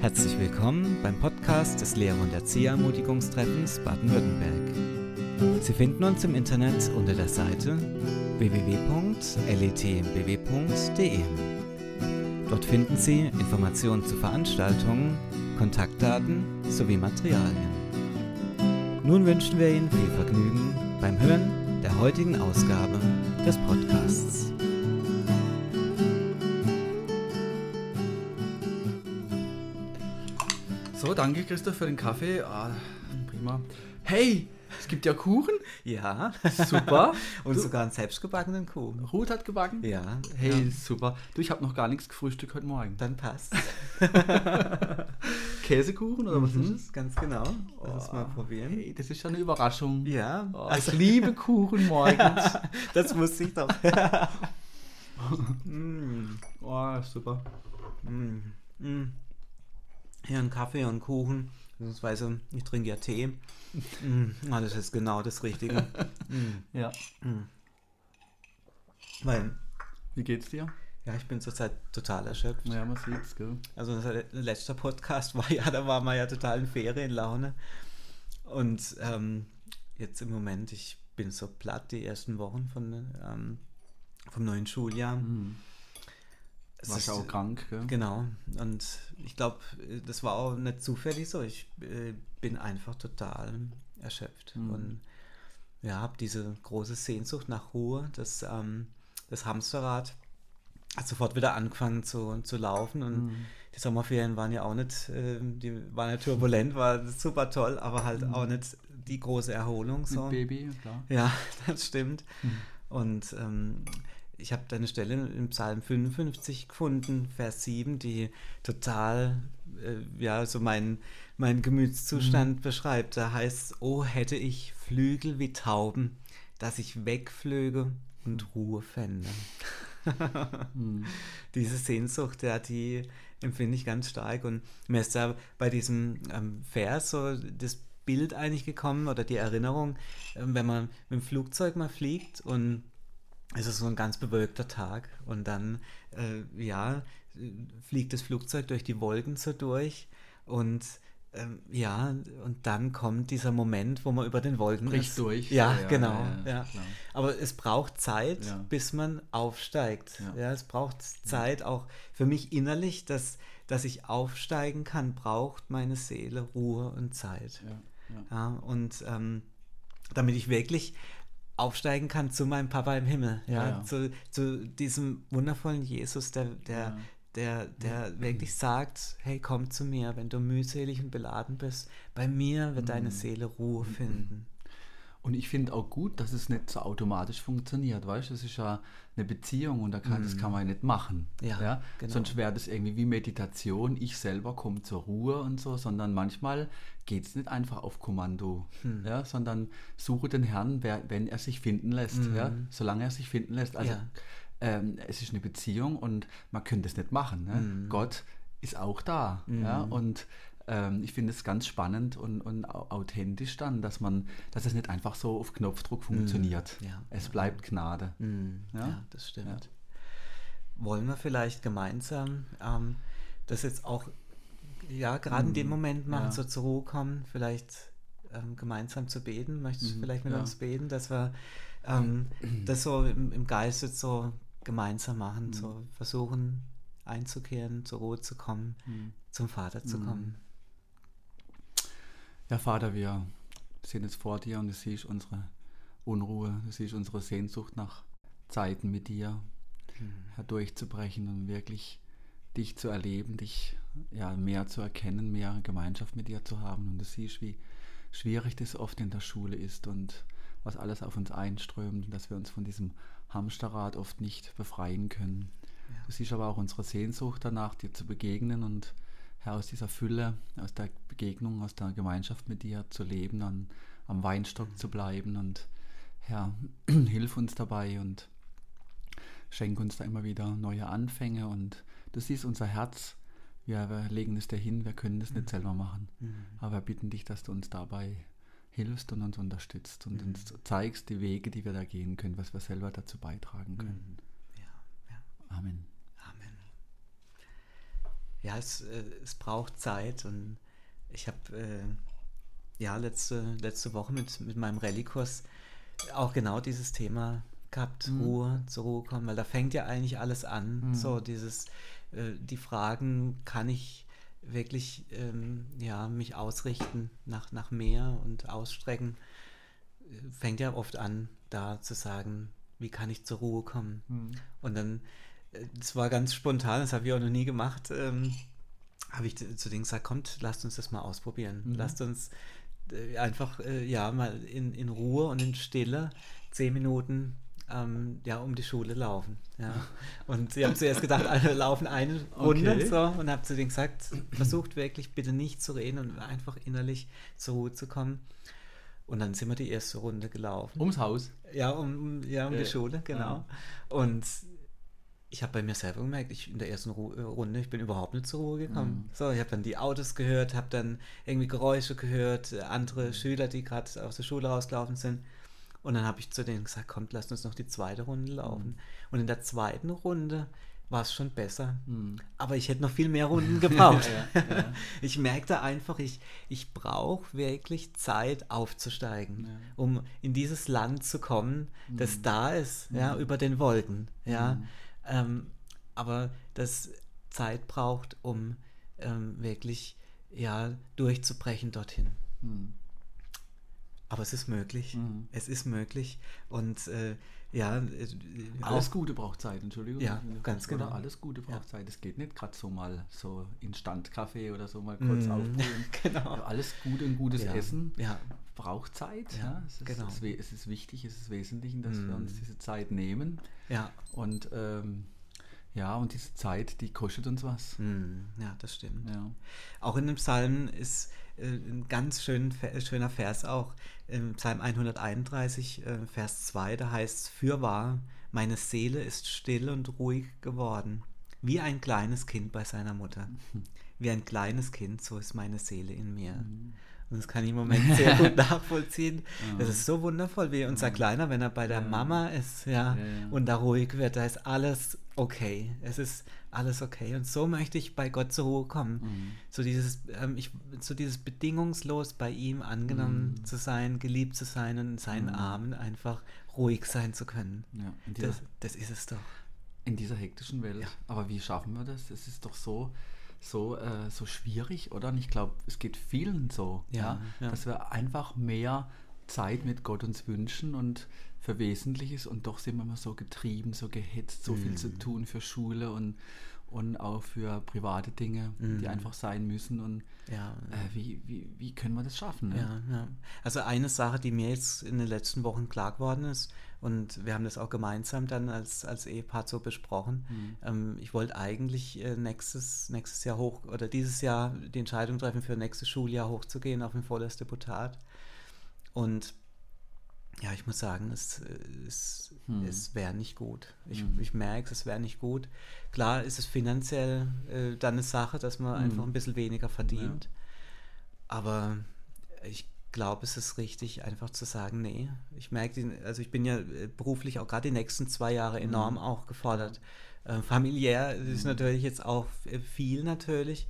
Herzlich willkommen beim Podcast des Lehrer- und Erzieherermutigungstreffens Baden-Württemberg. Sie finden uns im Internet unter der Seite www.letmbw.de. Dort finden Sie Informationen zu Veranstaltungen, Kontaktdaten sowie Materialien. Nun wünschen wir Ihnen viel Vergnügen beim Hören der heutigen Ausgabe des Podcasts. Danke Christoph für den Kaffee. Ah, prima. Hey, es gibt ja Kuchen. Ja, Super. und Du- sogar einen selbstgebackenen Kuchen. Ruth hat gebacken. Ja, Hey, ja. super. Du, ich habe noch gar nichts gefrühstückt heute Morgen. dann passt. Käsekuchen oder was ist Mhm, es? Ganz genau. Lass uns mal Oh, probieren. Hey, das ist schon eine Überraschung. Ja, Oh, also ich liebe Kuchen morgens. das wusste ich doch. mm, oh, super. mm, mm. Hier ein Kaffee und Kuchen. Beziehungsweise, ich trinke ja Tee. Mm, ah, das ist genau das Richtige. Mm, Ja. weil, Wie geht's dir? ja, ich bin zurzeit total erschöpft. Ja, man sieht's, gell? Also unser letzter Podcast war ja, da war man ja total in Ferienlaune. Und ähm, jetzt im Moment, ich bin so platt die ersten Wochen von, ähm, vom neuen Schuljahr. Mhm. Warst ist- auch krank, gell? Genau. Und ich glaube, das war auch nicht zufällig so. Ich äh, bin einfach total erschöpft. Mhm. Und ja, habe diese große Sehnsucht nach Ruhe. Das, ähm, das Hamsterrad hat sofort wieder angefangen zu, zu laufen. Und Mhm. die Sommerferien waren ja auch nicht, äh, die waren ja turbulent, war super toll, aber halt auch nicht die große Erholung. So. Mit Baby, klar. Ja, das stimmt. Mhm. Und ähm, ich habe da eine Stelle im Psalm 55 gefunden, Vers 7, die total äh, ja, so meinen mein Gemütszustand beschreibt. Da heißt es, oh, hätte ich Flügel wie Tauben, dass ich wegflöge und Ruhe fände. Mhm. Diese Sehnsucht, ja, die empfinde ich ganz stark. Und mir ist da bei diesem ähm, Vers so das Bild eigentlich gekommen oder die Erinnerung, ähm, wenn man mit dem Flugzeug mal fliegt und es ist so ein ganz bewölkter Tag und dann, äh, ja, fliegt das Flugzeug durch die Wolken so durch und ähm, ja, und dann kommt dieser Moment, wo man über den Wolken Bricht durch. Ja, Ja, genau. ja, Ja. Aber es braucht Zeit, bis man aufsteigt. Ja. Es braucht Zeit auch für mich innerlich, dass, dass ich aufsteigen kann, braucht meine Seele Ruhe und Zeit. Ja, und ähm, damit ich wirklich aufsteigen kann zu meinem Papa im Himmel, ja, Ja. Zu, zu diesem wundervollen Jesus, der, der, Ja. der, der wirklich sagt, hey, komm zu mir, wenn du mühselig und beladen bist, bei mir wird Mhm. deine Seele Ruhe finden. Und ich finde auch gut, dass es nicht so automatisch funktioniert, weißt du? Es ist ja eine Beziehung und da kann, das kann man ja nicht machen. Mhm. Ja, genau. Sonst wäre das irgendwie wie Meditation, ich selber komme zur Ruhe und so, sondern manchmal geht es nicht einfach auf Kommando, Hm. ja, sondern suche den Herrn, wer, wenn er sich finden lässt, ja, Mhm. solange er sich finden lässt. Also Ja. ähm, es ist eine Beziehung und man könnte es nicht machen. Ne? Mhm. Gott ist auch da. Ja? Und ähm, ich finde es ganz spannend und, und au- authentisch dann, dass man, dass es nicht einfach so auf Knopfdruck funktioniert. Mhm. Ja, Es ja, bleibt Gnade. Mm, Ja? Ja, das stimmt. Wollen wir vielleicht gemeinsam ähm, das jetzt auch, ja, gerade in dem Moment machen, so zur Ruhe kommen, vielleicht ähm, gemeinsam zu beten? Möchtest du Mhm, vielleicht mit uns beten, dass wir ähm, das so im, im Geist jetzt so gemeinsam machen, Mhm. so versuchen einzukehren, zur Ruhe zu kommen, Mhm. zum Vater zu Mhm. kommen? Ja, Vater, wir sind jetzt vor dir und du siehst unsere Unruhe, du siehst unsere Sehnsucht nach Zeiten mit dir, Mhm. Herr, durchzubrechen und wirklich dich zu erleben, dich ja mehr zu erkennen, mehr Gemeinschaft mit dir zu haben. Und du siehst, wie schwierig das oft in der Schule ist und was alles auf uns einströmt und dass wir uns von diesem Hamsterrad oft nicht befreien können. Ja. Du siehst aber auch unsere Sehnsucht danach, dir zu begegnen und Herr, aus dieser Fülle, aus der Begegnung, aus der Gemeinschaft mit dir zu leben, an, am Weinstock zu bleiben und Herr, hilf uns dabei und schenk uns da immer wieder neue Anfänge und du siehst unser Herz, wir, wir legen es dir hin, wir können das nicht selber machen, Mhm. aber wir bitten dich, dass du uns dabei hilfst und uns unterstützt und uns zeigst die Wege, die wir da gehen können, was wir selber dazu beitragen können. Ja, ja. Amen. Ja, es, äh, es braucht Zeit und ich habe äh, ja letzte, letzte Woche mit, mit meinem Rallye-Kurs auch genau dieses Thema gehabt, mhm. Ruhe, zur Ruhe kommen, weil da fängt ja eigentlich alles an. Mhm. So dieses, äh, die Fragen, kann ich wirklich ähm, ja, mich ausrichten nach, nach mehr und ausstrecken, äh, fängt ja oft an, da zu sagen, wie kann ich zur Ruhe kommen. Mhm. Und dann, das war ganz spontan, das habe ich auch noch nie gemacht, ähm, habe ich zu denen gesagt, kommt, lasst uns das mal ausprobieren. Mhm. Lasst uns äh, einfach, äh, ja, mal in, in Ruhe und in Stille zehn Minuten ähm, ja, um die Schule laufen. Ja. Und sie haben zuerst gedacht, alle laufen eine Runde okay. so, und habe zu denen gesagt, versucht wirklich bitte nicht zu reden und einfach innerlich zur Ruhe zu kommen. Und dann sind wir die erste Runde gelaufen. Ums Haus? Ja, um, ja, um äh, die Schule, genau. Und ich habe bei mir selber gemerkt, ich in der ersten Ru äh, Runde, ich bin überhaupt nicht zur Ruhe gekommen. Mhm. So, ich habe dann die Autos gehört, habe dann irgendwie Geräusche gehört, andere mhm. Schüler, die gerade aus der Schule rausgelaufen sind. Und dann habe ich zu denen gesagt, kommt, lasst uns noch die zweite Runde laufen. Mhm. Und in der zweiten Runde war es schon besser. Mhm. Aber ich hätte noch viel mehr Runden gebraucht. ja, ja. Ich merkte einfach, ich, ich brauche wirklich Zeit aufzusteigen, um in dieses Land zu kommen, das mhm. da ist, ja, mhm. über den Wolken. Ja. Ähm, aber das Zeit braucht, um ähm, wirklich ja, durchzubrechen dorthin. Mhm. Aber es ist möglich. Mhm. Es ist möglich. Und äh, ja. Äh, alles Gute braucht Zeit, Entschuldigung. Ja, ganz genau. Alles Gute braucht ja. Zeit. Es geht nicht gerade so mal so Instant-Kaffee oder so mal kurz mhm. aufbrühen. genau. Also alles Gute und gutes ja. Essen ja. Braucht Zeit. Ja, Es, ist, genau. es, es, ist wichtig, es ist wesentlich, dass mhm. wir uns diese Zeit nehmen. Ja. Und ähm, ja, und diese Zeit, die kostet uns was. Mhm. Ja, das stimmt. Ja. Auch in dem Psalm ist äh, ein ganz schön, schöner Vers auch. Im Psalm 131, äh, Vers 2, da heißt es, Fürwahr, meine Seele ist still und ruhig geworden, wie ein kleines Kind bei seiner Mutter. Wie ein kleines Kind, so ist meine Seele in mir. Und das kann ich im Moment sehr gut nachvollziehen. Das ist so wundervoll, wie unser Kleiner, wenn er bei der Mama ist, ja, und da ruhig wird, da ist alles okay. Es ist alles okay. Und so möchte ich bei Gott zur Ruhe kommen. Mhm. So dieses, ähm, ich, so dieses bedingungslos bei ihm angenommen mhm. zu sein, geliebt zu sein und in seinen mhm. Armen einfach ruhig sein zu können. Ja, das, das, ist es doch. In dieser hektischen Welt. Ja. Aber wie schaffen wir das? Es ist doch so, so, äh, so schwierig, oder? Und ich glaube, es geht vielen so, ja, ja, dass wir einfach mehr Zeit mit Gott uns wünschen und für Wesentliches und doch sind wir immer so getrieben, so gehetzt, so mm. viel zu mhm. tun für Schule und, und auch für private Dinge, mm. die mhm. einfach sein müssen. Und ja, äh, wie, wie, wie können wir das schaffen? Ne? Ja, ja. Also eine Sache, die mir jetzt in den letzten Wochen klar geworden ist, und wir haben das auch gemeinsam dann als, als Ehepaar so besprochen. Mhm. Ähm, ich wollte eigentlich äh, nächstes, nächstes Jahr hoch oder dieses Jahr die Entscheidung treffen, für nächstes Schuljahr hochzugehen auf ein volles Deputat. Und ja, ich muss sagen, es, es, hm. es wäre nicht gut. Ich, hm. ich merke es, wäre nicht gut. Klar ist es finanziell äh, dann eine Sache, dass man hm. einfach ein bisschen weniger verdient. Ja. Aber ich glaube, es ist richtig, einfach zu sagen, nee. Ich merke, also ich bin ja äh, beruflich auch gerade die nächsten zwei Jahre enorm hm. auch gefordert. Äh, familiär ist hm. natürlich jetzt auch äh, viel natürlich.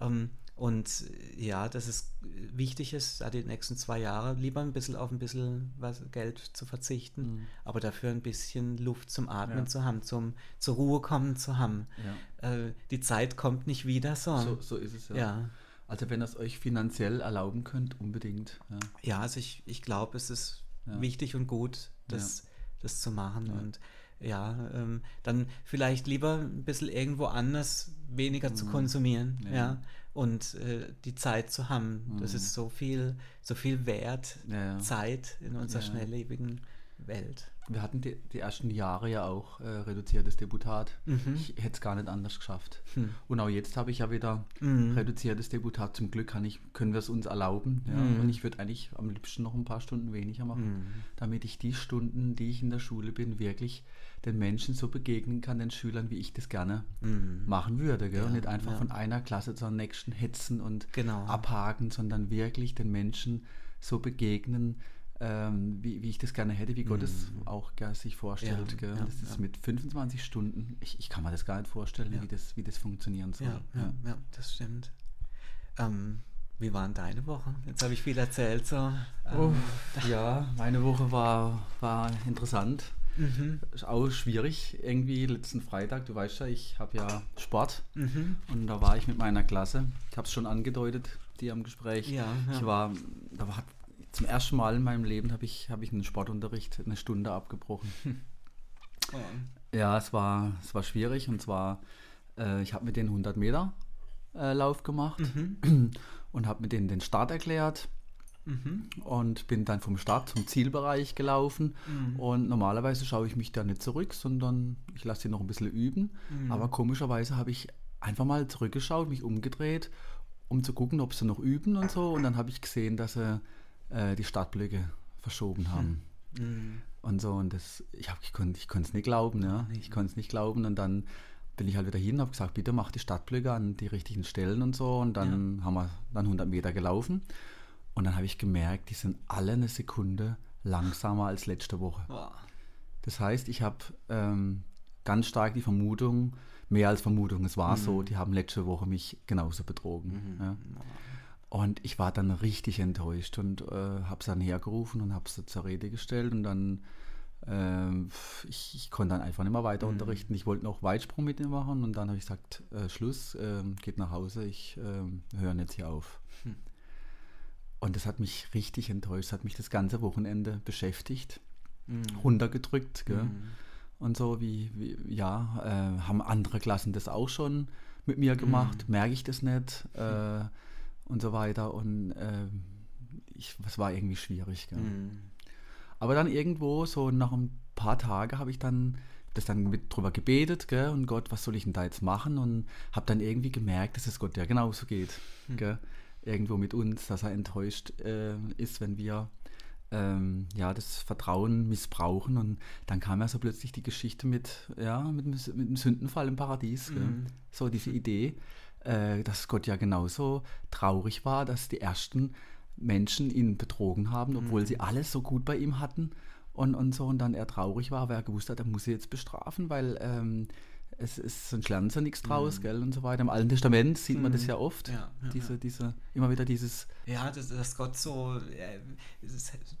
Ähm, und ja, dass es wichtig ist, die nächsten zwei Jahre lieber ein bisschen auf ein bisschen was, Geld zu verzichten, mhm. aber dafür ein bisschen Luft zum Atmen ja. zu haben, zum zur Ruhe kommen zu haben. Ja. Äh, die Zeit kommt nicht wieder, so. So, so ist es ja. ja. Also wenn ihr es euch finanziell erlauben könnt, unbedingt. Ja, ja also ich, ich glaube, es ist wichtig und gut, das, das zu machen. Und ja, ähm, dann vielleicht lieber ein bisschen irgendwo anders weniger mhm. zu konsumieren, ja und äh, die Zeit zu haben. Mhm. Das ist so viel, so viel wert, ja, ja. Zeit in unserer ja. schnelllebigen Welt. Wir hatten die, die ersten Jahre ja auch äh, reduziertes Deputat. Mhm. Ich hätte es gar nicht anders geschafft. Mhm. Und auch jetzt habe ich ja wieder mhm. reduziertes Deputat. Zum Glück kann ich, können wir es uns erlauben. Ja? Mhm. Und ich würde eigentlich am liebsten noch ein paar Stunden weniger machen, mhm. damit ich die Stunden, die ich in der Schule bin, wirklich den Menschen so begegnen kann, den Schülern, wie ich das gerne mhm. machen würde. Gell? Ja, und nicht einfach ja. von einer Klasse zur nächsten hetzen und genau. abhaken, sondern wirklich den Menschen so begegnen, ähm, wie, wie ich das gerne hätte, wie Gott es Mhm. auch gerne sich vorstellt. Ja, ja, das ist ja. mit 25 Stunden, ich, ich kann mir das gar nicht vorstellen, Ja. wie, das, wie das funktionieren soll. Ja, ja, ja, das stimmt. Ähm, wie waren deine Woche? Jetzt habe ich viel erzählt. So. Ähm, Oh, ja, meine Woche war, war interessant. mhm, auch schwierig irgendwie. Letzten Freitag, du weißt ja, ich habe ja Sport mhm. und da war ich mit meiner Klasse. Ich habe es schon angedeutet, die am Gespräch. Ja, ja. Ich war, da war zum ersten Mal in meinem Leben habe ich, habe ich einen Sportunterricht eine Stunde abgebrochen. Oh. Ja, es war, es war schwierig und zwar, äh, ich habe mit den 100 Meter äh, Lauf gemacht Mhm, und habe mit denen den Start erklärt mhm, und bin dann vom Start zum Zielbereich gelaufen. mhm. Und normalerweise schaue ich mich da nicht zurück, sondern ich lasse sie noch ein bisschen üben. Mhm. Aber komischerweise habe ich einfach mal zurückgeschaut, mich umgedreht, um zu gucken, ob sie noch üben und so. Und dann habe ich gesehen, dass sie äh, die Startblöcke verschoben haben. Mhm. Und so, und das, ich, hab, ich konnte ich es nicht glauben, ja. Ich konnte es nicht glauben. Und dann bin ich halt wieder hin und habe gesagt, bitte mach die Startblöcke an die richtigen Stellen und so. Und dann haben wir dann 100 Meter gelaufen. Und dann habe ich gemerkt, die sind alle eine Sekunde langsamer als letzte Woche. Boah. Das heißt, ich habe ähm, ganz stark die Vermutung, mehr als Vermutung, es war so, die haben letzte Woche mich genauso betrogen. Ja. Und ich war dann richtig enttäuscht und äh, habe es dann hergerufen und habe es zur Rede gestellt und dann, ähm, ich, ich konnte dann einfach nicht mehr weiter unterrichten. Ich wollte noch Weitsprung mit ihm machen und dann habe ich gesagt, äh, Schluss, ähm, geht nach Hause, ich ähm, höre jetzt hier auf. Und das hat mich richtig enttäuscht, das hat mich das ganze Wochenende beschäftigt, Mhm. runtergedrückt. Gell? Mhm. und so, wie, wie ja, äh, haben andere Klassen das auch schon mit mir gemacht, merke ich das nicht äh, und so weiter und äh, ich, es war irgendwie schwierig. Mhm. Aber dann irgendwo, so nach ein paar Tagen, habe ich dann das dann mit drüber gebetet, gell, und Gott, was soll ich denn da jetzt machen? Und habe dann irgendwie gemerkt, dass es Gott ja genauso geht, gell, irgendwo mit uns, dass er enttäuscht äh, ist, wenn wir ähm, ja, das Vertrauen missbrauchen. Und dann kam ja so plötzlich die Geschichte mit, ja, mit, dem, mit dem Sündenfall im Paradies. Mhm. So diese Idee, äh, dass Gott ja genauso traurig war, dass die ersten Menschen ihn betrogen haben, obwohl sie alles so gut bei ihm hatten und, und so. Und dann er traurig war, weil er gewusst hat, er muss sie jetzt bestrafen, weil ähm, es ist, sonst lernen sie nichts draus, gell, und so weiter. Im Alten Testament sieht man das ja oft. Ja, ja, diese, ja. diese, immer wieder dieses, Ja, dass, dass Gott so, äh,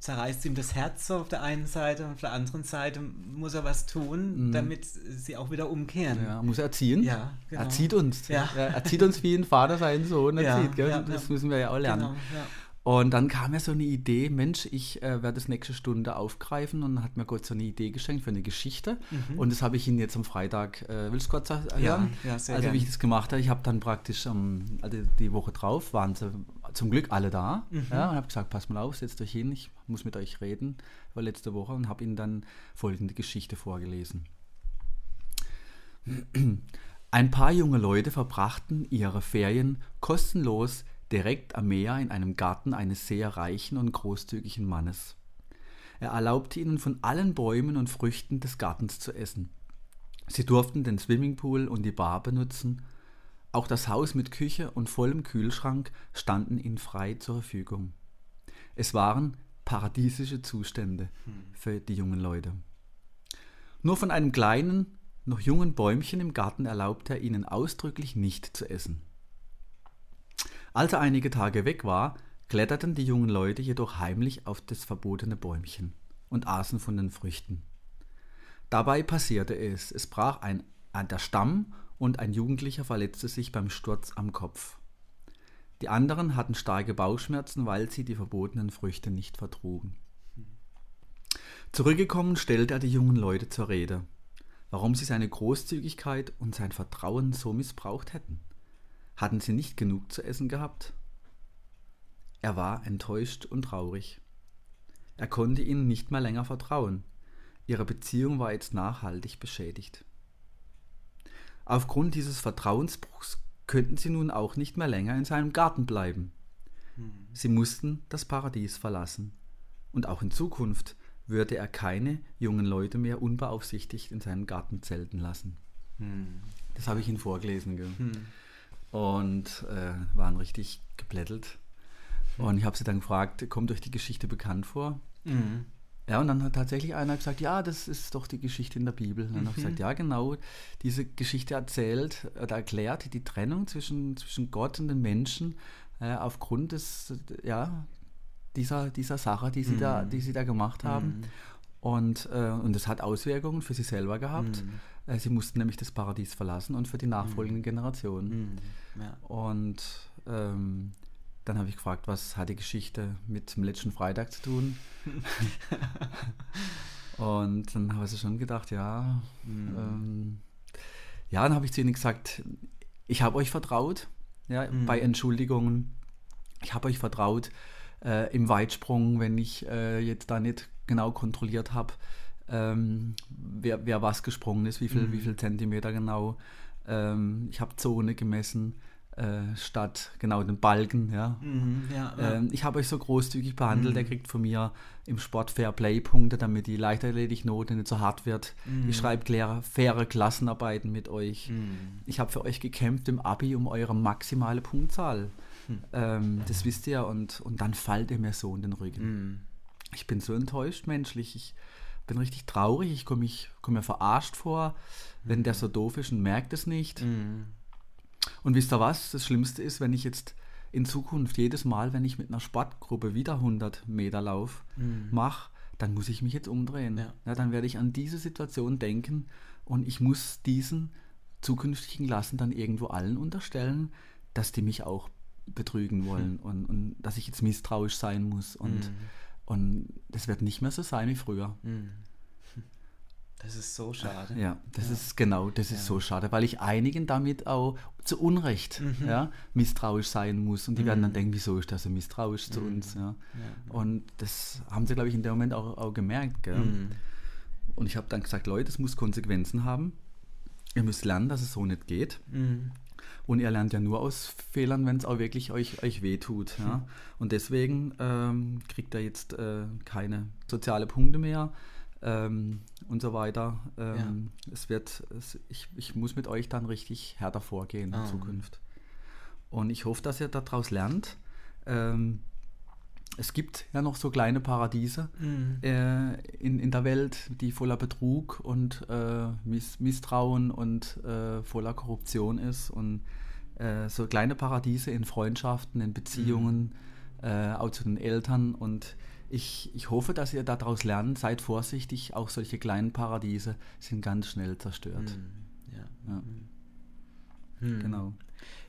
zerreißt ihm das Herz so auf der einen Seite und auf der anderen Seite muss er was tun, Mhm. damit sie auch wieder umkehren. ja, muss er erziehen. Ja, genau. Er zieht uns. Ja. Er zieht uns wie ein Vater seinen Sohn Ja, erzieht. Gell? das müssen wir ja auch lernen. Genau, ja. Und dann kam mir so eine Idee, Mensch, ich äh, werde das nächste Stunde aufgreifen und dann hat mir Gott so eine Idee geschenkt für eine Geschichte. Und das habe ich Ihnen jetzt am Freitag, äh, willst du kurz sagen? Mhm. Ja, ja, sehr Also gern. wie ich das gemacht habe, ich habe dann praktisch ähm, also die Woche drauf, waren sie zum Glück alle da. Mhm. Ja, und habe gesagt, pass mal auf, setzt euch hin, ich muss mit euch reden, war letzte Woche und habe ihnen dann folgende Geschichte vorgelesen. Ein paar junge Leute verbrachten ihre Ferien kostenlos direkt am Meer in einem Garten eines sehr reichen und großzügigen Mannes. Er erlaubte ihnen von allen Bäumen und Früchten des Gartens zu essen. Sie durften den Swimmingpool und die Bar benutzen. Auch das Haus mit Küche und vollem Kühlschrank standen ihnen frei zur Verfügung. Es waren paradiesische Zustände für die jungen Leute. Nur von einem kleinen, noch jungen Bäumchen im Garten erlaubte er ihnen ausdrücklich nicht zu essen. Als er einige Tage weg war, kletterten die jungen Leute jedoch heimlich auf das verbotene Bäumchen und aßen von den Früchten. Dabei passierte es, es brach ein, der Stamm und ein Jugendlicher verletzte sich beim Sturz am Kopf. Die anderen hatten starke Bauchschmerzen, weil sie die verbotenen Früchte nicht vertrugen. Zurückgekommen stellte er die jungen Leute zur Rede, warum sie seine Großzügigkeit und sein Vertrauen so missbraucht hätten. Hatten sie nicht genug zu essen gehabt? Er war enttäuscht und traurig. Er konnte ihnen nicht mehr länger vertrauen. Ihre Beziehung war jetzt nachhaltig beschädigt. Aufgrund dieses Vertrauensbruchs könnten sie nun auch nicht mehr länger in seinem Garten bleiben. Sie mussten das Paradies verlassen. Und auch in Zukunft würde er keine jungen Leute mehr unbeaufsichtigt in seinem Garten zelten lassen. Das habe ich Ihnen vorgelesen. Gell? Und äh, waren richtig geblättelt. Und ich habe sie dann gefragt, kommt euch die Geschichte bekannt vor? Mhm. Ja, und dann hat tatsächlich einer gesagt, ja, das ist doch die Geschichte in der Bibel. Und dann mhm. habe ich gesagt, ja, genau, diese Geschichte erzählt oder erklärt die Trennung zwischen, zwischen Gott und den Menschen äh, aufgrund des, ja, dieser, dieser Sache, die sie, mhm. da, die sie da gemacht haben. Und, äh, und das hat Auswirkungen für sie selber gehabt. Äh, sie mussten nämlich das Paradies verlassen und für die nachfolgenden mhm. Generationen. Mhm. Ja. Und ähm, dann habe ich gefragt, was hat die Geschichte mit dem letzten Freitag zu tun? und dann habe ich schon gedacht, ja. Mhm. Ähm, ja, dann habe ich zu ihnen gesagt, ich habe euch vertraut, ja, mhm. bei Entschuldigungen. Ich habe euch vertraut äh, im Weitsprung, wenn ich äh, jetzt da nicht genau kontrolliert habe, ähm, wer, wer was gesprungen ist, wie viel, mhm. wie viel Zentimeter genau. Ähm, ich habe Zone gemessen äh, statt genau den Balken. Ja. Mhm, ja, ja. Ähm, ich habe euch so großzügig behandelt, mhm. er kriegt von mir im Sport Fair Play Punkte, damit die Leichtathletik-Note nicht so hart wird. Mhm. Ich schreibe faire, faire Klassenarbeiten mit euch. Mhm. Ich habe für euch gekämpft im Abi um eure maximale Punktzahl. Mhm. Ähm, das wisst ihr und, und dann fallt ihr mir so in den Rücken. Mhm. Ich bin so enttäuscht menschlich. Ich bin richtig traurig. Ich komme komm mir verarscht vor, wenn der so doof ist und merkt es nicht. Und wisst ihr was? Das Schlimmste ist, wenn ich jetzt in Zukunft jedes Mal, wenn ich mit einer Sportgruppe wieder 100 Meter Lauf mhm. mache, dann muss ich mich jetzt umdrehen. Ja. ja. dann werde ich an diese Situation denken und ich muss diesen zukünftigen Klassen dann irgendwo allen unterstellen, dass die mich auch betrügen wollen mhm. und, und, dass ich jetzt misstrauisch sein muss. Und, mhm. Und das wird nicht mehr so sein wie früher. Mhm. Das ist so schade. Ja, das ja. ist genau, das ist ja. so schade, weil ich einigen damit auch zu Unrecht mhm. ja, misstrauisch sein muss. Und die mhm. werden dann mhm. denken, wieso ist das so misstrauisch mhm. zu uns? Ja. Und das haben sie, glaube ich, in dem Moment auch, auch gemerkt. Mhm. Und ich habe dann gesagt, Leute, es muss Konsequenzen haben. Ihr müsst lernen, dass es so nicht geht. Und ihr lernt ja nur aus Fehlern, wenn es auch wirklich euch, euch wehtut. Ja? Und deswegen ähm, kriegt er jetzt äh, keine soziale Punkte mehr ähm, und so weiter. Ähm, ja. Es wird, es, ich, ich muss mit euch dann richtig härter vorgehen in ah. Zukunft. Und ich hoffe, dass ihr daraus lernt. Ähm, es gibt ja noch so kleine Paradiese mhm. äh, in, in der Welt, die voller Betrug und äh, Miss, Misstrauen und äh, voller Korruption ist. Und äh, so kleine Paradiese in Freundschaften, in Beziehungen, mhm. Auch zu den Eltern und ich, ich hoffe, dass ihr daraus lernt, seid vorsichtig, auch solche kleinen Paradiese sind ganz schnell zerstört. Hm, ja. ja. Hm. Genau.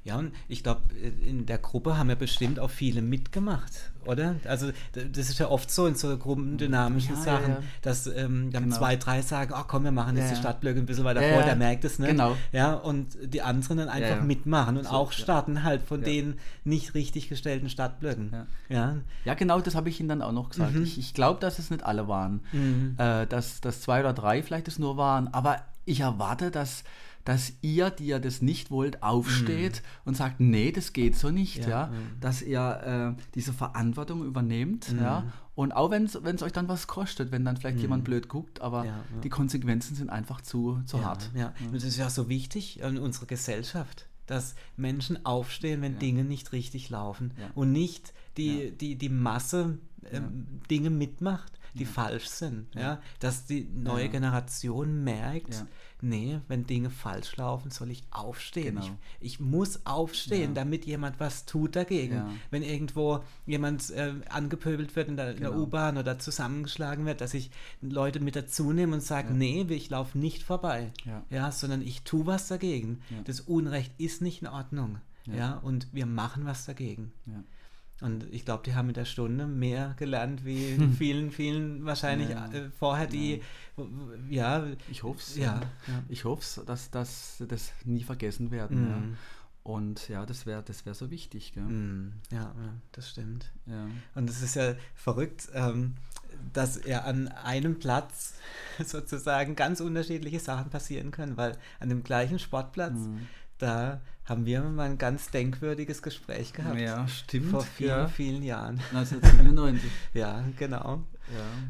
Ja, und ich glaube, in der Gruppe haben ja bestimmt auch viele mitgemacht, oder? Also das ist ja oft so in so gruppendynamischen ja, Sachen, ja, ja. dass ähm, dann genau. zwei, drei sagen, ach komm, wir machen jetzt die Stadtblöcke ein bisschen weiter vor, der merkt es, ne? Genau. Ja, und die anderen dann einfach mitmachen und so, auch starten halt von den nicht richtig gestellten Stadtblöcken. Ja, ja. genau, das habe ich Ihnen dann auch noch gesagt. Mhm. Ich, ich glaube, dass es nicht alle waren, mhm. äh, dass, dass zwei oder drei vielleicht es nur waren, aber ich erwarte, dass dass ihr, die ihr das nicht wollt, aufsteht mm. und sagt, nee, das geht so nicht, ja, ja? Mm. dass ihr äh, diese Verantwortung übernehmt, mm. ja, und auch wenn es euch dann was kostet, wenn dann vielleicht mhm. jemand blöd guckt, aber ja, die Konsequenzen sind einfach zu, zu hart. Ja. Das ist ja so wichtig in unserer Gesellschaft, dass Menschen aufstehen, wenn Dinge nicht richtig laufen und nicht die, die, die Masse ähm, Dinge mitmacht, die falsch sind. Ja? Dass die neue Generation merkt, nee, wenn Dinge falsch laufen, soll ich aufstehen. Genau. Ich, ich, muss aufstehen, ja. damit jemand was tut dagegen. Ja. Wenn irgendwo jemand äh, angepöbelt wird in der, genau. der U-Bahn oder zusammengeschlagen wird, dass ich Leute mit dazu nehme und sage, ja. nee, ich laufe nicht vorbei, ja. sondern ich tue was dagegen. Das Unrecht ist nicht in Ordnung. Ja. und wir machen was dagegen. Und ich glaube, die haben in der Stunde mehr gelernt wie in vielen, vielen wahrscheinlich ja. äh, vorher, die, ja. ja ich hoffe es. Ja, ja, Ich hoffe es, dass, dass das nie vergessen werden. Mhm. Ja. Und ja, das wäre das wär so wichtig. Mhm. Ja, das stimmt. Ja. Und es ist ja verrückt, ähm, dass ja an einem Platz sozusagen ganz unterschiedliche Sachen passieren können, weil an dem gleichen Sportplatz mhm da haben wir mal ein ganz denkwürdiges Gespräch gehabt. Ja, stimmt. Vor vielen, ja. vielen Jahren. 1997. ja, genau.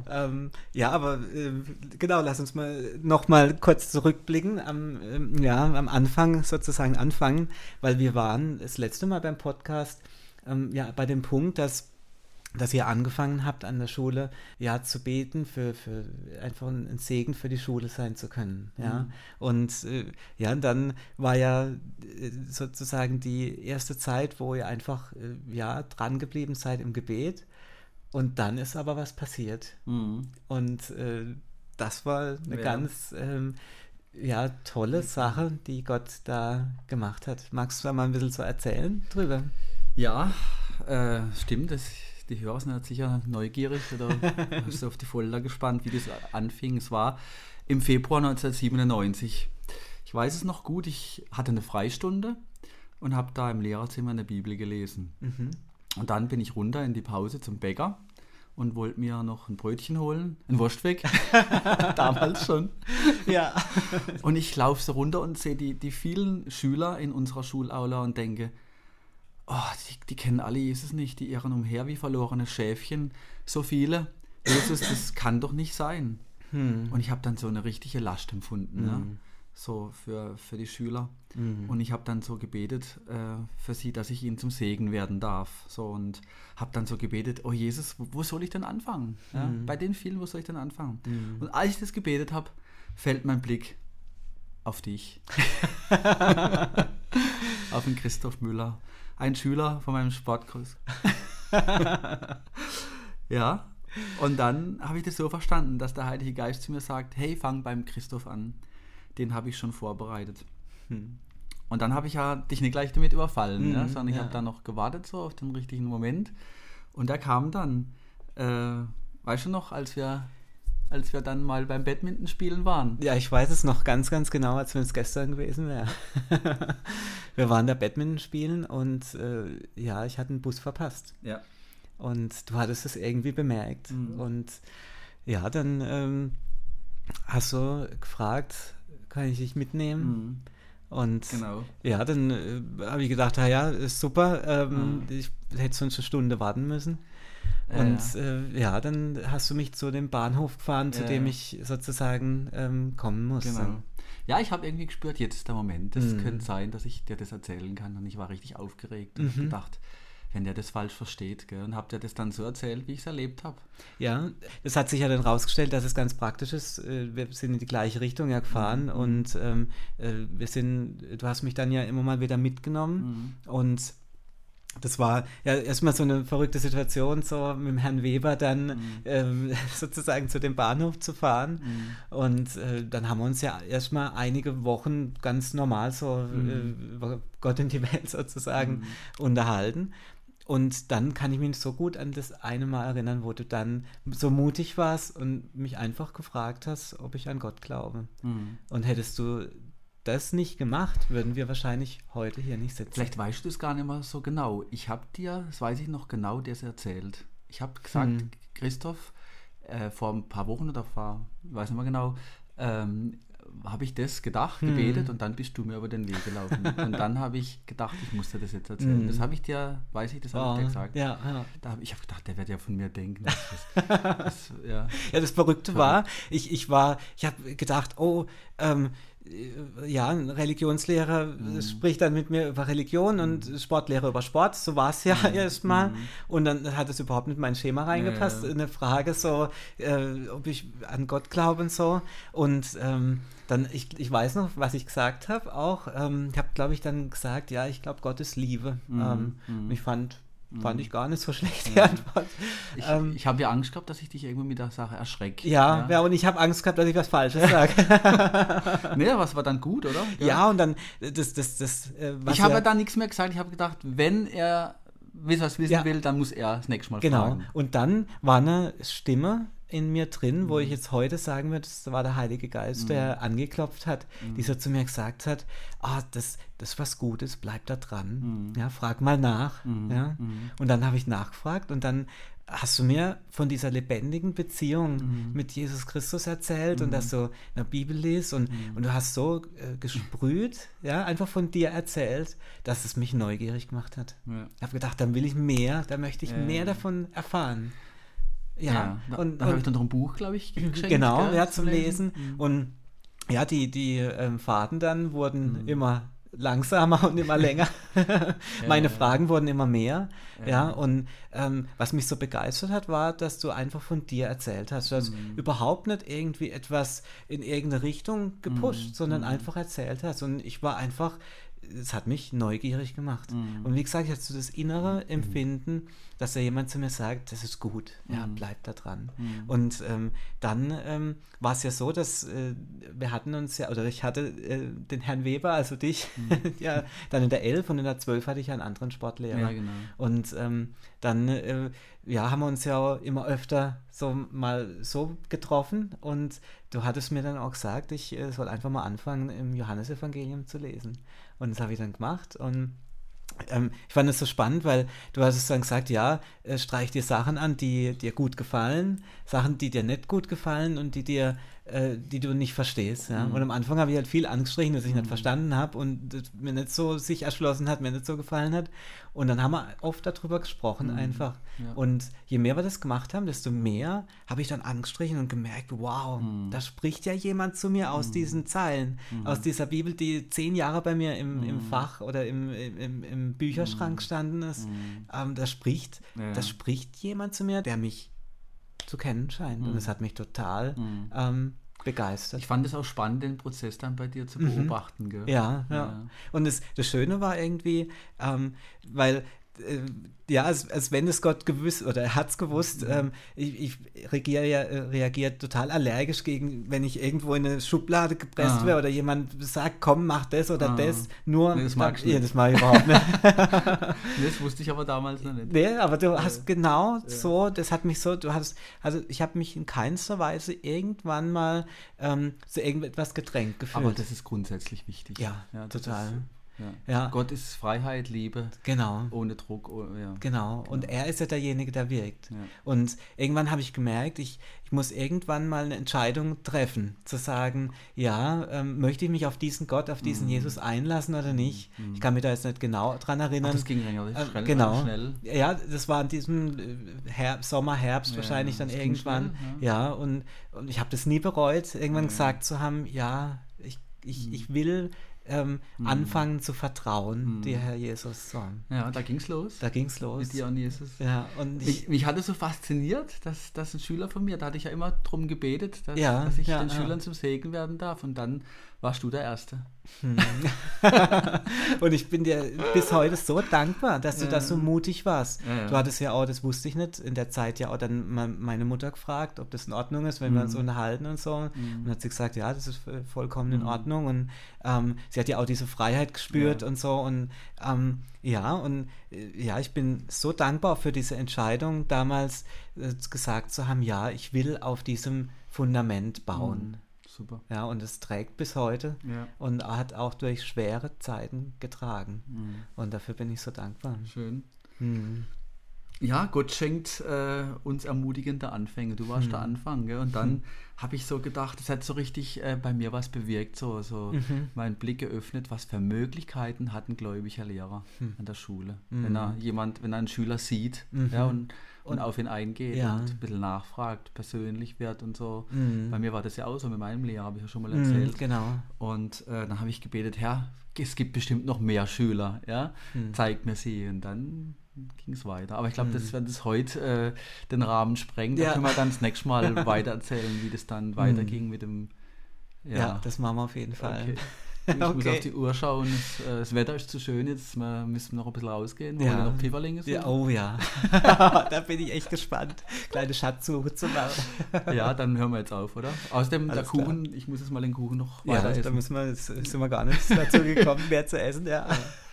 Ja, ähm, ja aber äh, genau, lass uns mal noch mal kurz zurückblicken am, ähm, ja, am Anfang sozusagen anfangen, weil wir waren das letzte Mal beim Podcast ähm, ja, bei dem Punkt, dass dass ihr angefangen habt an der Schule ja zu beten für, für einfach ein Segen für die Schule sein zu können ja mhm. und äh, ja dann war ja äh, sozusagen die erste Zeit wo ihr einfach äh, ja dran geblieben seid im Gebet und dann ist aber was passiert mhm. und äh, das war eine ja. ganz ähm, ja tolle Sache die Gott da gemacht hat magst du da mal ein bisschen so erzählen drüber ja äh, stimmt das die Hörer sind sicher neugierig oder hast du auf die Folter gespannt, wie das anfing. Es war im Februar 1997. Ich weiß es noch gut, ich hatte eine Freistunde und habe da im Lehrerzimmer eine Bibel gelesen. Mhm. Und dann bin ich runter in die Pause zum Bäcker und wollte mir noch ein Brötchen holen, ein Wurstweg, damals schon. Ja. Und ich laufe so runter und sehe die, die vielen Schüler in unserer Schulaula und denke, oh, die, die, kennen alle Jesus nicht, die irren umher wie verlorene Schäfchen. So viele. Jesus, das kann doch nicht sein. Hm. Und ich habe dann so eine richtige Last empfunden, hm. ja, so für, für die Schüler. Hm. Und ich habe dann so gebetet äh, für sie, dass ich ihnen zum Segen werden darf. So und habe dann so gebetet, oh Jesus, wo, wo soll ich denn anfangen? Ja, hm. bei den vielen, wo soll ich denn anfangen? Hm. Und als ich das gebetet habe, fällt mein Blick auf dich. auf den Christoph Müller ein Schüler von meinem Sportkurs. ja, und dann habe ich das so verstanden, dass der Heilige Geist zu mir sagt, hey, fang beim Christoph an. Den habe ich schon vorbereitet. Hm. Und dann habe ich ja dich nicht gleich damit überfallen, mhm, ja, sondern ich ja. habe dann noch gewartet so auf den richtigen Moment. Und er kam dann, äh, weißt du noch, als wir als wir dann mal beim Badminton spielen waren. Ja, ich weiß es noch ganz, ganz genau, als wenn es gestern gewesen wäre. wir waren da Badminton spielen und äh, ja, ich hatte einen Bus verpasst. Ja. Und du hattest es irgendwie bemerkt. Mhm. Und ja, dann ähm, hast du gefragt, kann ich dich mitnehmen? Mhm. Und genau. ja, dann äh, habe ich gedacht, ja, ist super, ähm, mhm. ich hätte sonst eine Stunde warten müssen. Und ja. Äh, ja, dann hast du mich zu dem Bahnhof gefahren, zu ja. dem ich sozusagen ähm, kommen musste. Genau. Ja, ich habe irgendwie gespürt, jetzt ist der Moment. Es mhm. könnte sein, dass ich dir das erzählen kann. Und ich war richtig aufgeregt und mhm. gedacht, wenn der das falsch versteht. Gell? Und habt ihr das dann so erzählt, wie ich es erlebt habe? Ja, es hat sich ja dann rausgestellt, dass es ganz praktisch ist. Äh, wir sind in die gleiche Richtung ja gefahren mhm. und ähm, äh, wir sind, du hast mich dann ja immer mal wieder mitgenommen mhm. und das war ja erstmal so eine verrückte Situation, so mit dem Herrn Weber dann mhm. ähm, sozusagen zu dem Bahnhof zu fahren. Mhm. Und äh, dann haben wir uns ja erstmal einige Wochen ganz normal so mhm. äh, über Gott in die Welt sozusagen mhm. unterhalten. Und dann kann ich mich so gut an das eine Mal erinnern, wo du dann so mutig warst und mich einfach gefragt hast, ob ich an Gott glaube. Mhm. Und hättest du das nicht gemacht, würden wir wahrscheinlich heute hier nicht sitzen. Vielleicht weißt du es gar nicht mehr so genau. Ich habe dir, das weiß ich noch genau, das erzählt. Ich habe gesagt, hm. Christoph, äh, vor ein paar Wochen oder vor, ich weiß nicht mehr genau, ähm, habe ich das gedacht, hm. gebetet und dann bist du mir über den Weg gelaufen. und dann habe ich gedacht, ich muss dir das jetzt erzählen. Hm. Das habe ich dir, weiß ich, das habe oh, ich dir gesagt. Ja, ja. Da hab, ich habe gedacht, der wird ja von mir denken. Das, das, ja. ja. das Verrückte war, ich, ich war, ich habe gedacht, oh, ähm, äh, ja, ein Religionslehrer mhm. spricht dann mit mir über Religion mhm. und Sportlehrer über Sport. So war es ja mhm. erstmal. Mhm. Und dann hat es überhaupt nicht in mein Schema reingepasst. Ja. Eine Frage so, äh, ob ich an Gott glaube und so. Und ähm, dann, ich, ich weiß noch, was ich gesagt habe auch. Ähm, ich habe, glaube ich, dann gesagt, ja, ich glaube, Gott ist Liebe. Mhm. Ähm, mhm. Ich fand Fand mhm. ich gar nicht so schlecht, die ja. Antwort. Ich, ähm, ich habe ja Angst gehabt, dass ich dich irgendwie mit der Sache erschrecke. Ja, ja. ja und ich habe Angst gehabt, dass ich was Falsches sage. nee, was war dann gut, oder? Ja, ja und dann, das, das, das, äh, Ich habe ja dann nichts mehr gesagt. Ich habe gedacht, wenn er was wissen will, dann muss er das nächste Mal genau. fragen. Genau. Und dann war eine Stimme in mir drin, mhm. wo ich jetzt heute sagen würde, das war der Heilige Geist, mhm. der angeklopft hat, mhm. dieser zu mir gesagt hat, ah, das, das ist was Gutes, bleib da dran, mhm. ja, frag mal nach, mhm. ja. Mhm. Und dann habe ich nachgefragt und dann hast du mir von dieser lebendigen Beziehung mit Jesus Christus erzählt und dass du in der Bibel liest und, und du hast so äh, gesprüht, ja, einfach von dir erzählt, dass es mich neugierig gemacht hat. Ja. Ich habe gedacht, dann will ich mehr, da möchte ich ja. mehr davon erfahren. Ja, ja und, da habe ich dann noch ein Buch, glaube ich, geschenkt. Genau, ja, zum Lesen. Mhm. Und ja, die, die ähm, Fahrten dann wurden mhm. immer langsamer und immer länger. Meine ja. Fragen wurden immer mehr. Ja, Ja. und ähm, was mich so begeistert hat, war, dass du einfach von dir erzählt hast. Du hast Mhm. überhaupt nicht irgendwie etwas in irgendeine Richtung gepusht, Mhm. sondern Mhm. einfach erzählt hast. Und ich war einfach, es hat mich neugierig gemacht. Mhm. Und wie gesagt, ich hatte so das innere Empfinden, dass da jemand zu mir sagt, das ist gut, ja, Mhm. bleib da dran. Mhm. Und ähm, dann ähm, war es ja so, dass äh, wir hatten uns ja, oder ich hatte äh, den Herrn Weber, also dich, ja, dann in der 11 und in der 12 hatte ich ja einen anderen Sportlehrer. Ja, genau. Und ähm, dann äh, ja, haben wir uns ja auch immer öfter so mal so getroffen und du hattest mir dann auch gesagt, ich äh, soll einfach mal anfangen, im Johannesevangelium zu lesen. Und das habe ich dann gemacht. Und ähm, ich fand es so spannend, weil du hast es dann gesagt, ja, äh, streich dir Sachen an, die dir gut gefallen, Sachen, die dir nicht gut gefallen und die dir, äh, die du nicht verstehst. Ja? Mhm. Und am Anfang habe ich halt viel angestrichen, dass ich nicht verstanden habe und mir nicht so sich erschlossen hat, mir nicht so gefallen hat. Und dann haben wir oft darüber gesprochen Mhm. einfach. Ja. Und je mehr wir das gemacht haben, desto mehr habe ich dann angestrichen und gemerkt, wow, Mhm. da spricht ja jemand zu mir aus diesen Zeilen, aus dieser Bibel, die zehn Jahre bei mir im, im Fach oder im, im, im Bücherschrank gestanden ist. Mhm. Ähm, da spricht, Ja. da spricht jemand zu mir, der mich zu kennen scheint. Und das hat mich total Mhm. ähm, begeistert. Ich fand es auch spannend, den Prozess dann bei dir zu beobachten. Gell? Mhm. Ja, ja. Ja. Und das, das Schöne war irgendwie, ähm, weil, ja, als, als wenn es Gott gewusst, oder er hat es gewusst, Mhm. ähm, ich, ich reagiere ja, äh, reagiere total allergisch gegen, wenn ich irgendwo in eine Schublade gepresst Ah. wäre oder jemand sagt, komm, mach das oder Ah. das, nur, Nee, das magst du ja, das mag ich überhaupt nicht. Das wusste ich aber damals noch nicht. Nee, aber du hast genau so, das hat mich so, du hast, also ich habe mich in keinster Weise irgendwann mal ähm, zu irgendetwas gedrängt gefühlt. Aber das ist grundsätzlich wichtig. Ja, das total. Ist, ja. Ja. Gott ist Freiheit, Liebe, genau. ohne Druck. Oh, ja. Genau, und er ist ja derjenige, der wirkt. Ja. Und irgendwann habe ich gemerkt, ich, ich muss irgendwann mal eine Entscheidung treffen, zu sagen, ja, ähm, möchte ich mich auf diesen Gott, auf diesen Jesus einlassen oder nicht? Ich kann mich da jetzt nicht genau dran erinnern. Mhm. Ach, das ging relativ Äh, schnell. genau. schnell. Ja, das war in diesem äh, Her Sommer, Herbst wahrscheinlich dann irgendwann. schnell, ja. und, und ich habe das nie bereut, irgendwann gesagt zu haben, ja, ich, ich, Mhm. ich will ähm, anfangen zu vertrauen, Mhm. dir, Herr Jesus. So. Ja, da ging's los. Da ging es los. mit dir und Jesus. Ja, und ich, Mich, mich hatte so fasziniert, dass, dass ein Schüler von mir, da hatte ich ja immer drum gebetet, dass, Ja, dass ich ja, den ja. Schülern zum Segen werden darf. Und dann warst du der Erste. Und ich bin dir bis heute so dankbar, dass du Ja. da so mutig warst. Ja, ja. Du hattest ja auch, das wusste ich nicht, in der Zeit ja auch dann me- meine Mutter gefragt, ob das in Ordnung ist, wenn wir Mhm. uns unterhalten und so. Und hat sie gesagt, ja, das ist vollkommen in Ordnung. Und ähm, sie hat ja auch diese Freiheit gespürt Ja. und so. Und ähm, ja, und äh, ja, ich bin so dankbar für diese Entscheidung, damals äh, gesagt zu haben, ja, ich will auf diesem Fundament bauen. Super. Ja, und es trägt bis heute Ja. und hat auch durch schwere Zeiten getragen. Mhm. Und dafür bin ich so dankbar. Schön. Mhm. Ja, Gott schenkt äh, uns ermutigende Anfänge. Du warst Hm. der Anfang, gell? Und dann habe ich so gedacht, es hat so richtig äh, bei mir was bewirkt, so, so Mhm. meinen Blick geöffnet, was für Möglichkeiten hat ein gläubiger Lehrer Hm. an der Schule. Mhm. Wenn er jemand, wenn er einen Schüler sieht ja, und, und, auf ihn eingeht Ja. und ein bisschen nachfragt, persönlich wird und so. Mhm. Bei mir war das ja auch so mit meinem Lehrer, habe ich ja schon mal Mhm, erzählt. genau. Und äh, dann habe ich gebetet, Herr, es gibt bestimmt noch mehr Schüler, ja, Hm. zeig mir sie. Und dann ging es weiter. Aber ich glaube, das, wenn das heute äh, den Rahmen sprengt, Ja. dann können wir dann das nächste Mal weiter erzählen, wie das dann weiterging mit dem. Ja. das machen wir auf jeden Fall. okay. Ich muss Okay. auf die Uhr schauen. Es, äh, das Wetter ist zu schön jetzt. Wir müssen noch ein bisschen rausgehen. Ja. wir noch Pfifferlinge suchen? Ja, oh ja. da bin ich echt gespannt, kleine Schatzsuche zu machen. Ja, dann hören wir jetzt auf, oder? Außerdem, der Alles klar. Kuchen, ich muss jetzt mal den Kuchen noch Ja, weiter da essen. müssen wir, jetzt sind wir gar nicht dazu gekommen, mehr zu essen. Ja,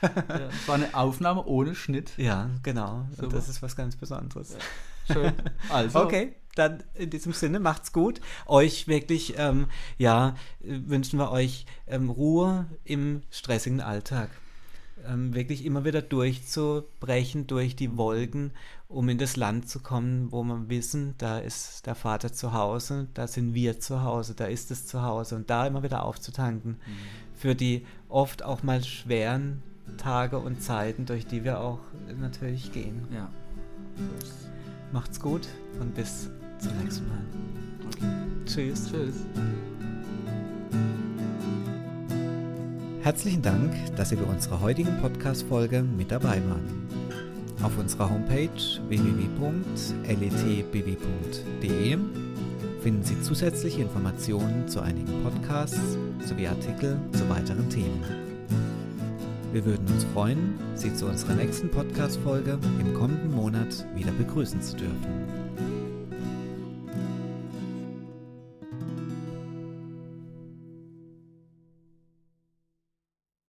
Ja, es war eine Aufnahme ohne Schnitt. ja genau. Super. das ist was ganz Besonderes. Schön. Also, Okay, dann in diesem Sinne macht's gut. Euch wirklich, ähm, ja, wünschen wir euch ähm, Ruhe im stressigen Alltag. Ähm, wirklich immer wieder durchzubrechen durch die Wolken, um in das Land zu kommen, wo wir wissen, da ist der Vater zu Hause, da sind wir zu Hause, da ist es zu Hause und da immer wieder aufzutanken für die oft auch mal schweren Tage und Zeiten, durch die wir auch natürlich gehen. Ja. Macht's gut und bis zum nächsten Mal. Tschüss. Tschüss. Herzlichen Dank, dass Sie bei unserer heutigen Podcast-Folge mit dabei waren. Auf unserer Homepage www.letbw.de finden Sie zusätzliche Informationen zu einigen Podcasts sowie Artikel zu weiteren Themen. Wir würden uns freuen, Sie zu unserer nächsten Podcast-Folge im kommenden Monat wieder begrüßen zu dürfen.